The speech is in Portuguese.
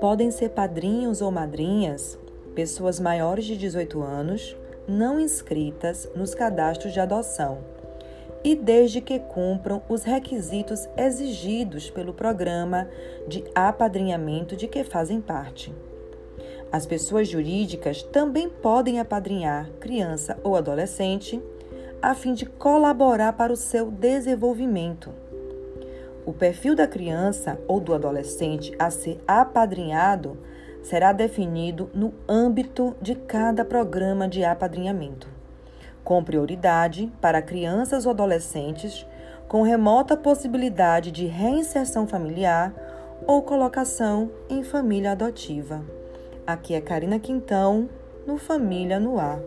Podem ser padrinhos ou madrinhas pessoas maiores de 18 anos não inscritas nos cadastros de adoção e desde que cumpram os requisitos exigidos pelo programa de apadrinhamento de que fazem parte. As pessoas jurídicas também podem apadrinhar criança ou adolescente a fim de colaborar para o seu desenvolvimento. O perfil da criança ou do adolescente a ser apadrinhado será definido no âmbito de cada programa de apadrinhamento com prioridade para crianças ou adolescentes com remota possibilidade de reinserção familiar ou colocação em família adotiva. Aqui é Karina Quintão, no Família no Ar.